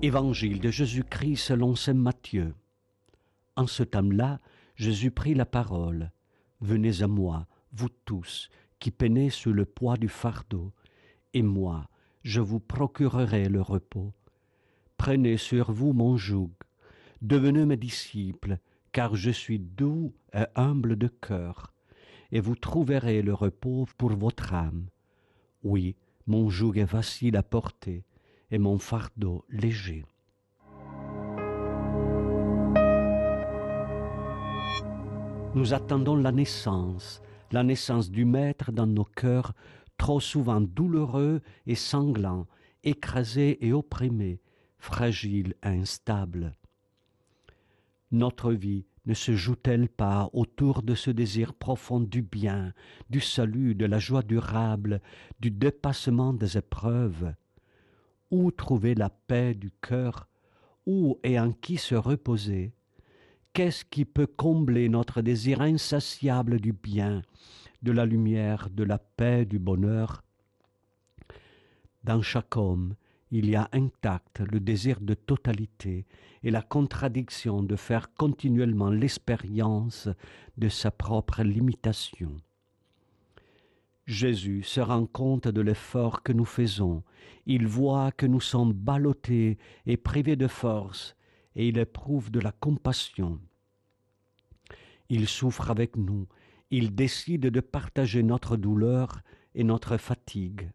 Évangile de Jésus-Christ selon saint Matthieu. En ce temps-là, Jésus prit la parole. Venez à moi, vous tous, qui peinez sous le poids du fardeau, et moi, je vous procurerai le repos. Prenez sur vous mon joug, devenez mes disciples, car je suis doux et humble de cœur, et vous trouverez le repos pour votre âme. Oui, mon joug est facile à porter, et mon fardeau léger. Nous attendons la naissance, la naissance du Maître dans nos cœurs, trop souvent douloureux et sanglants, écrasés et opprimés, fragiles et instables. Notre vie ne se joue-t-elle pas autour de ce désir profond du bien, du salut, de la joie durable, du dépassement des épreuves? Où trouver la paix du cœur, où et en qui se reposer Qu'est-ce qui peut combler notre désir insatiable du bien, de la lumière, de la paix, du bonheur? Dans chaque homme, il y a intact le désir de totalité et la contradiction de faire continuellement l'expérience de sa propre limitation. Jésus se rend compte de l'effort que nous faisons, il voit que nous sommes ballottés et privés de force, et il éprouve de la compassion. Il souffre avec nous, il décide de partager notre douleur et notre fatigue.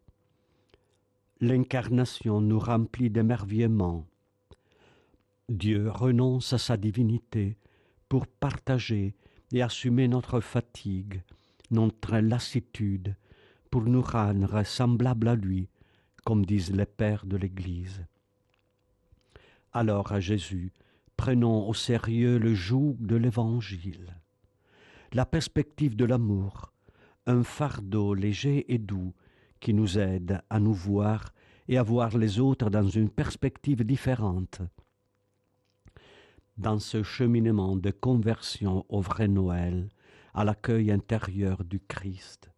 L'incarnation nous remplit d'émerveillement. Dieu renonce à sa divinité pour partager et assumer notre fatigue, notre lassitude, pour nous rendre semblables à lui, comme disent les pères de l'Église. Alors à Jésus, prenons au sérieux le joug de l'Évangile, la perspective de l'amour, un fardeau léger et doux qui nous aide à nous voir et à voir les autres dans une perspective différente. Dans ce cheminement de conversion au vrai Noël, à l'accueil intérieur du Christ,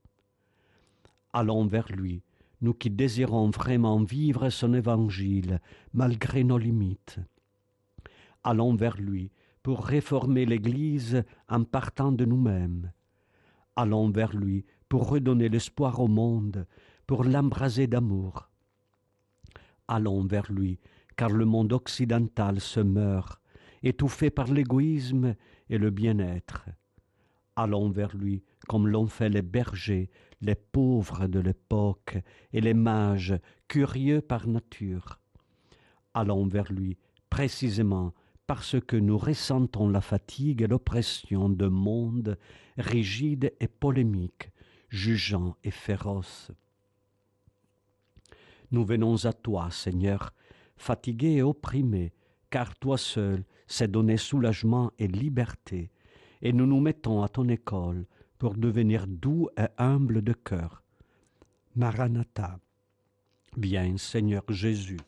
allons vers lui, nous qui désirons vraiment vivre son évangile malgré nos limites. Allons vers lui pour réformer l'Église en partant de nous-mêmes. Allons vers lui pour redonner l'espoir au monde, pour l'embraser d'amour. Allons vers lui, car le monde occidental se meurt, étouffé par l'égoïsme et le bien-être. Allons vers lui comme l'ont fait les bergers, les pauvres de l'époque et les mages, curieux par nature. Allons vers lui, précisément parce que nous ressentons la fatigue et l'oppression d'un monde rigide et polémique, jugeant et féroce. Nous venons à toi, Seigneur, fatigués et opprimés, car toi seul sais donner soulagement et liberté, et nous nous mettons à ton école pour devenir doux et humble de cœur. Maranatha. Bien, Seigneur Jésus.